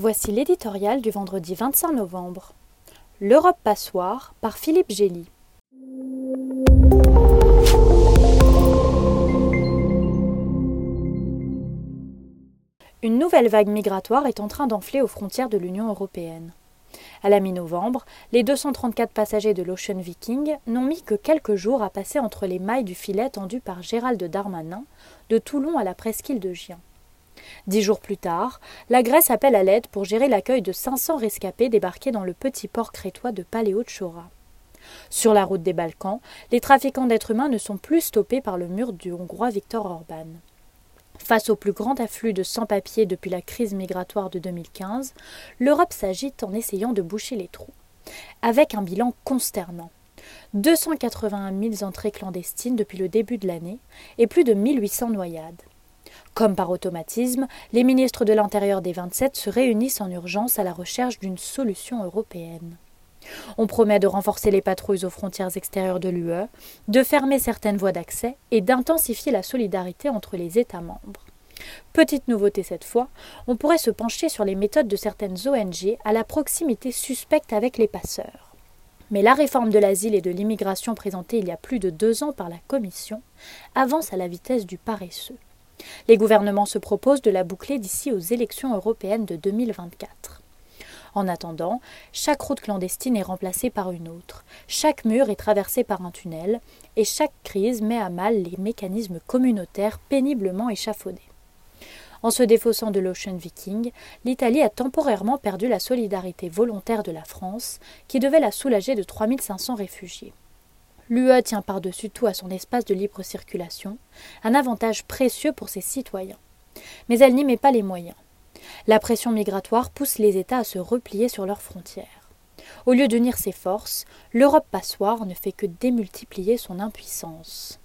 Voici l'éditorial du vendredi 25 novembre. L'Europe passoire par Philippe Gély. Une nouvelle vague migratoire est en train d'enfler aux frontières de l'Union européenne. À la mi-novembre, les 234 passagers de l'Ocean Viking n'ont mis que quelques jours à passer entre les mailles du filet tendu par Gérald Darmanin, de Toulon à la presqu'île de Gien. Dix jours plus tard, la Grèce appelle à l'aide pour gérer l'accueil de 500 rescapés débarqués dans le petit port crétois de Paléo Chora. Sur la route des Balkans, les trafiquants d'êtres humains ne sont plus stoppés par le mur du Hongrois Viktor Orban. Face au plus grand afflux de sans-papiers depuis la crise migratoire de 2015, l'Europe s'agite en essayant de boucher les trous. Avec un bilan consternant. 281 000 entrées clandestines depuis le début de l'année et plus de 1800 noyades. Comme par automatisme, les ministres de l'Intérieur des 27 se réunissent en urgence à la recherche d'une solution européenne. On promet de renforcer les patrouilles aux frontières extérieures de l'UE, de fermer certaines voies d'accès et d'intensifier la solidarité entre les États membres. Petite nouveauté cette fois, on pourrait se pencher sur les méthodes de certaines ONG à la proximité suspecte avec les passeurs. Mais la réforme de l'asile et de l'immigration présentée il y a plus de deux ans par la Commission avance à la vitesse du paresseux. Les gouvernements se proposent de la boucler d'ici aux élections européennes de 2024. En attendant, chaque route clandestine est remplacée par une autre, chaque mur est traversé par un tunnel, et chaque crise met à mal les mécanismes communautaires péniblement échafaudés. En se défaussant de l'Ocean Viking, l'Italie a temporairement perdu la solidarité volontaire de la France, qui devait la soulager de 3500 réfugiés. L'UE tient par-dessus tout à son espace de libre circulation, un avantage précieux pour ses citoyens. Mais elle n'y met pas les moyens. La pression migratoire pousse les États à se replier sur leurs frontières. Au lieu d'unir ses forces, l'Europe passoire ne fait que démultiplier son impuissance.